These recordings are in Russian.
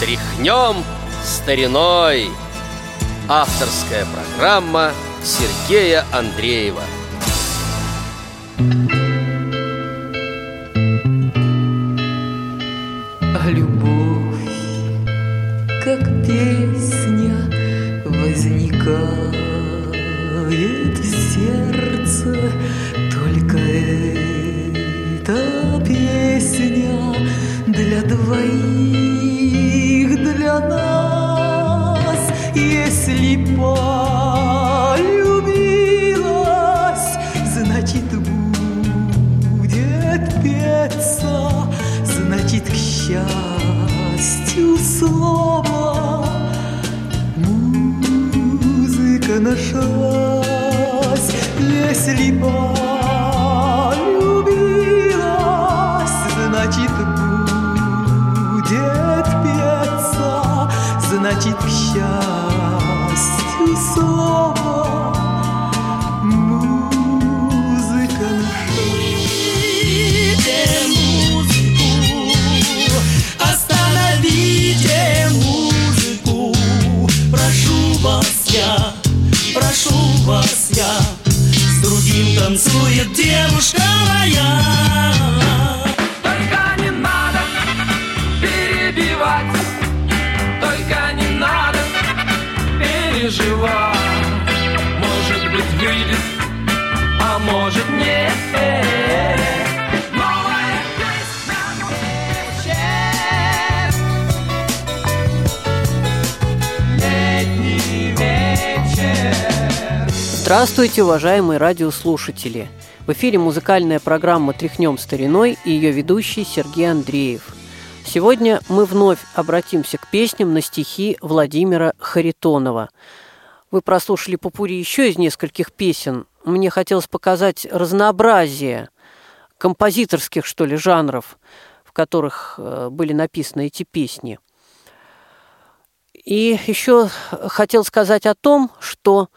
Тряхнем стариной. Авторская программа Сергея Андреева. Любовь, как песня, возникает в сердце. Только эта песня для двоих, нас Если полюбилась, значит будет петься Значит, к счастью слово. Музыка нашлась Если полюбилась, Значит, к счастью слово Музыка Остановите музыку, прошу вас я, прошу вас я. С другим танцует девушка моя. Здравствуйте, уважаемые радиослушатели! В эфире музыкальная программа «Тряхнем стариной» и ее ведущий Сергей Андреев. Сегодня мы вновь обратимся к песням на стихи Владимира Харитонова. Вы прослушали попури еще из нескольких песен. Мне хотелось показать разнообразие композиторских, что ли, жанров, в которых э, были написаны эти песни. И еще хотел сказать о том, что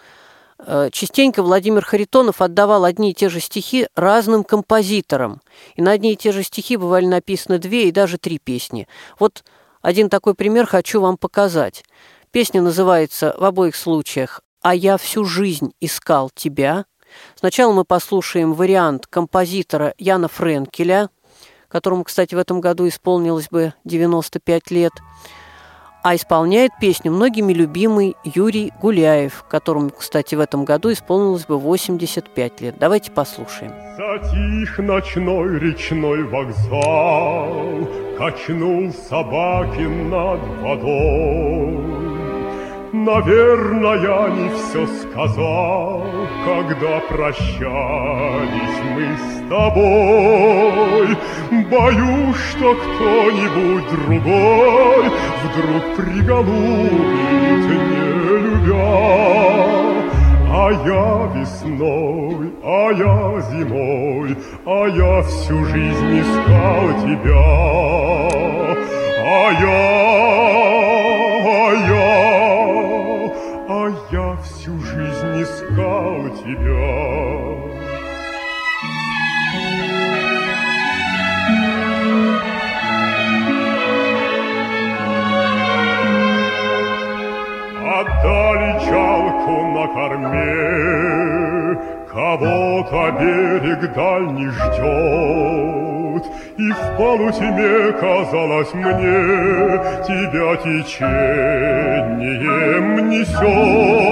э, частенько Владимир Харитонов отдавал одни и те же стихи разным композиторам. И на одни и те же стихи бывали написаны две и даже три песни. Вот один такой пример хочу вам показать. Песня называется в обоих случаях «А я всю жизнь искал тебя». Сначала мы послушаем вариант композитора Яна Френкеля, которому, кстати, в этом году исполнилось бы 95 лет – а исполняет песню многими любимый Юрий Гуляев, которому, кстати, в этом году исполнилось бы 85 лет. Давайте послушаем. Затих ночной речной вокзал, Качнул собаки над водой. Наверное, не все сказал, Когда прощались мы с тобой. Боюсь, что кто-нибудь другой Вдруг приголубит, не любя. А я весной, а я зимой, А я всю жизнь искал тебя. А я, тебя. Отдали чалку на корме, Кого-то берег дальний ждет, И в полутьме казалось мне, Тебя течением несет.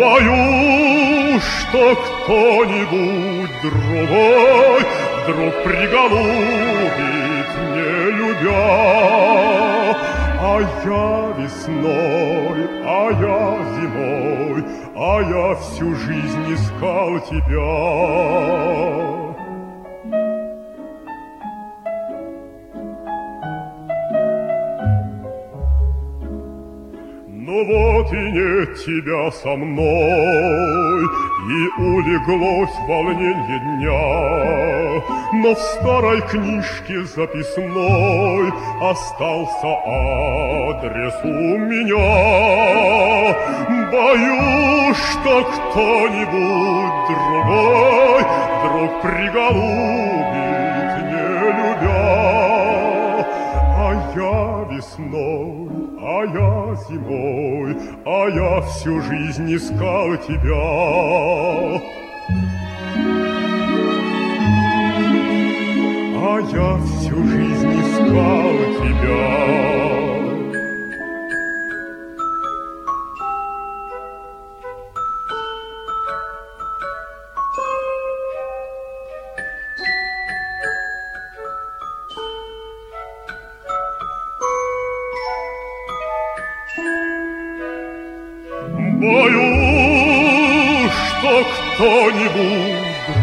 Боюсь, что кто-нибудь другой Вдруг приголубит, не любя. А я весной, а я зимой, А я всю жизнь искал тебя. Вот и нет тебя со мной, И улеглось волненье дня, Но в старой книжке записной Остался адрес у меня. Боюсь, что кто-нибудь другой Вдруг приголубит, не любя, А я весной, а я зимой, а я всю жизнь искал тебя. А я всю жизнь искал тебя.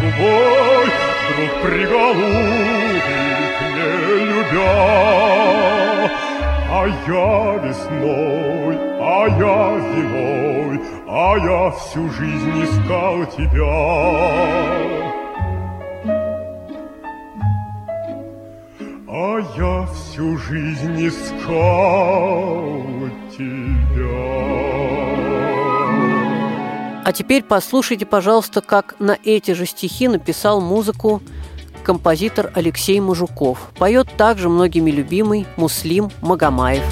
Другой Вдруг приголубит, не любя. А я весной, а я зимой, А я всю жизнь искал тебя. А я всю жизнь искал тебя. А теперь послушайте, пожалуйста, как на эти же стихи написал музыку композитор Алексей Мужуков. Поет также многими любимый Муслим Магомаев.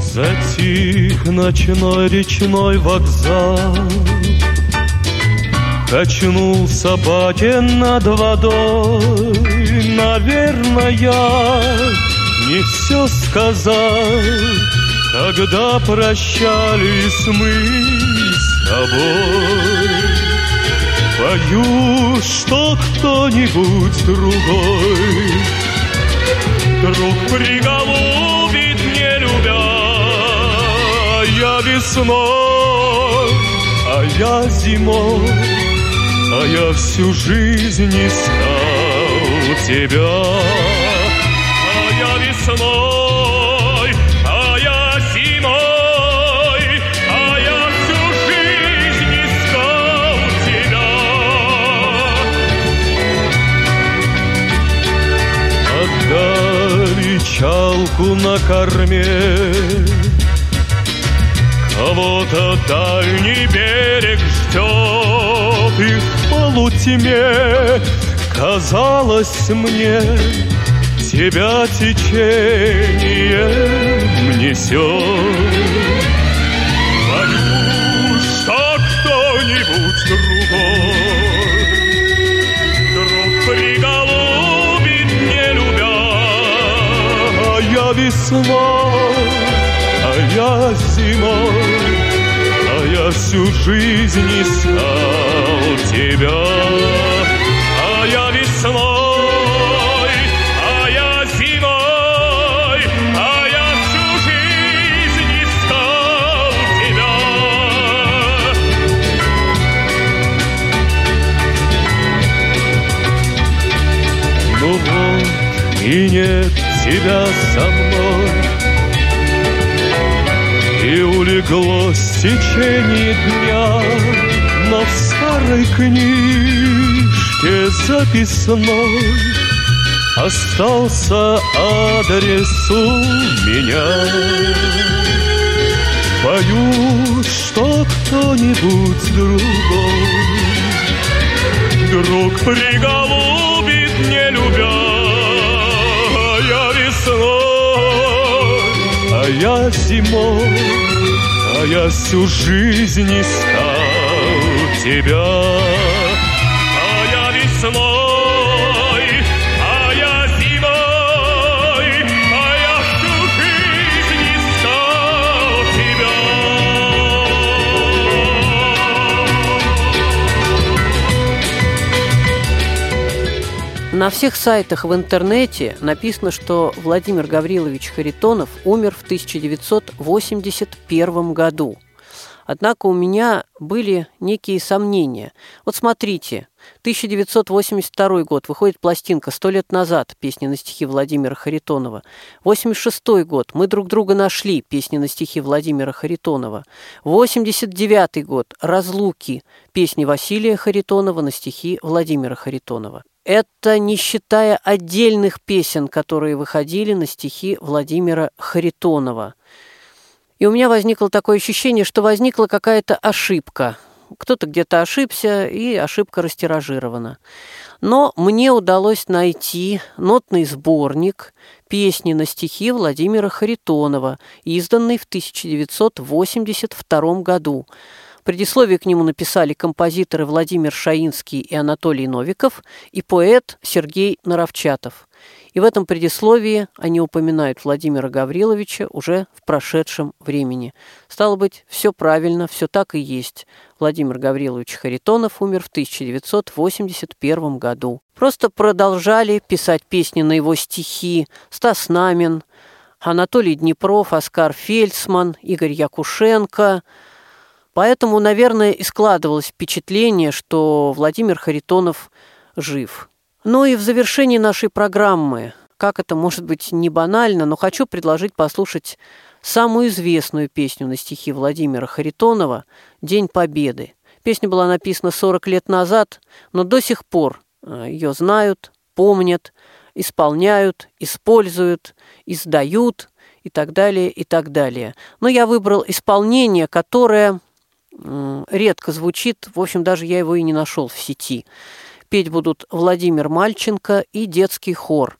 Затих ночной речной вокзал Качнулся батин над водой Наверное, я не все сказал Когда прощались мы с тобой Боюсь, что кто-нибудь другой. Друг приголубит, не любя Я весной, а я зимой А я всю жизнь искал тебя чалку на корме. Кого-то дальний берег ждет И в полутьме. Казалось мне Тебя течение несет весной, а я зимой А я всю жизнь искал тебя. А я весной, и нет тебя со мной И улеглось течение дня Но в старой книжке записной Остался адрес у меня Боюсь, что кто-нибудь другой Друг приголубит, не любя А я весной, а я зимой я всю жизнь искал тебя На всех сайтах в интернете написано, что Владимир Гаврилович Харитонов умер в 1981 году. Однако у меня были некие сомнения. Вот смотрите, 1982 год, выходит пластинка «Сто лет назад», песни на стихи Владимира Харитонова. 86 год, «Мы друг друга нашли», песни на стихи Владимира Харитонова. 89 год, «Разлуки», песни Василия Харитонова на стихи Владимира Харитонова. Это не считая отдельных песен, которые выходили на стихи Владимира Харитонова. И у меня возникло такое ощущение, что возникла какая-то ошибка. кто-то где-то ошибся, и ошибка растиражирована. Но мне удалось найти нотный сборник песни на стихи Владимира Харитонова, изданный в 1982 году. Предисловие к нему написали композиторы Владимир Шаинский и Анатолий Новиков и поэт Сергей Наровчатов. И в этом предисловии они упоминают Владимира Гавриловича уже в прошедшем времени. Стало быть, все правильно, все так и есть. Владимир Гаврилович Харитонов умер в 1981 году. Просто продолжали писать песни на его стихи Стас Намин, Анатолий Днепров, Оскар Фельдсман, Игорь Якушенко. Поэтому, наверное, и складывалось впечатление, что Владимир Харитонов жив. Ну и в завершении нашей программы, как это может быть не банально, но хочу предложить послушать самую известную песню на стихи Владимира Харитонова «День Победы». Песня была написана 40 лет назад, но до сих пор э, ее знают, помнят, исполняют, используют, издают и так далее, и так далее. Но я выбрал исполнение, которое редко звучит, в общем, даже я его и не нашел в сети. Петь будут Владимир Мальченко и детский хор.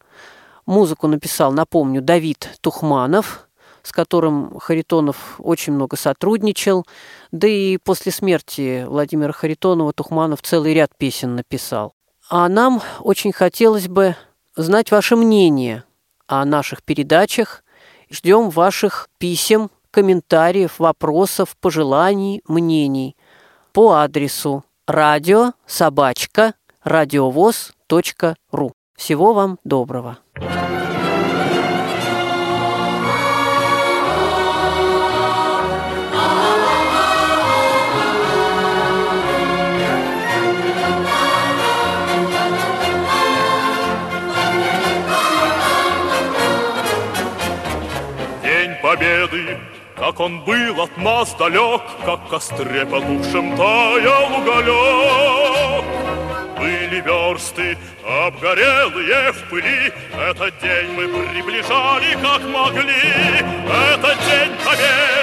Музыку написал, напомню, Давид Тухманов, с которым Харитонов очень много сотрудничал. Да и после смерти Владимира Харитонова Тухманов целый ряд песен написал. А нам очень хотелось бы знать ваше мнение о наших передачах. Ждем ваших писем, комментариев, вопросов, пожеланий, мнений по адресу радио собачка радиовоз.ру. Всего вам доброго! Как он был от нас далек, Как костре потухшем таял уголек. Были версты, обгорелые в пыли, Этот день мы приближали, как могли, Этот день Победы.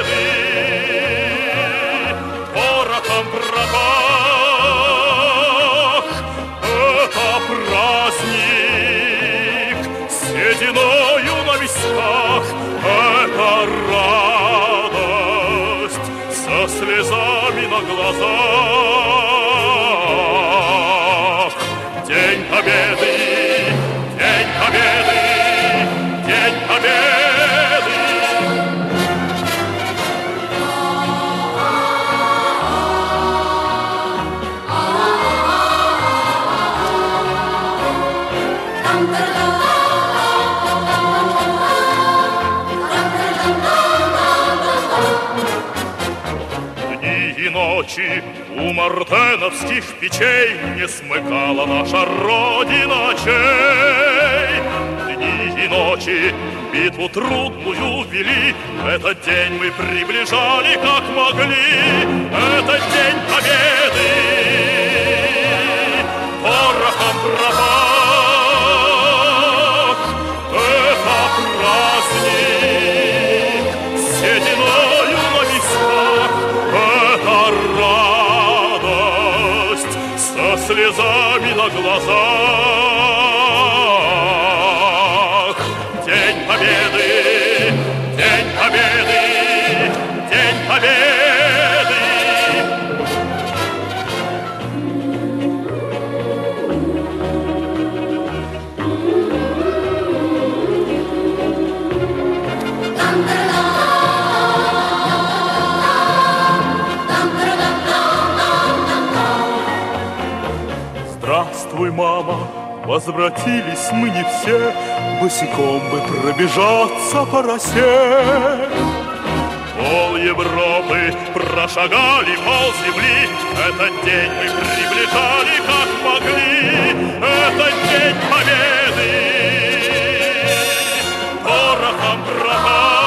Мартеновских печей Не смыкала наша Родина очей. Дни и ночи битву трудную вели, Этот день мы приближали, как могли, Этот день победы. Порохом пропах, слезами на глазах. мы не все, босиком бы пробежаться по росе. Пол Европы прошагали, пол земли, этот день мы приближали, как могли, этот день победы. Порохом пропал.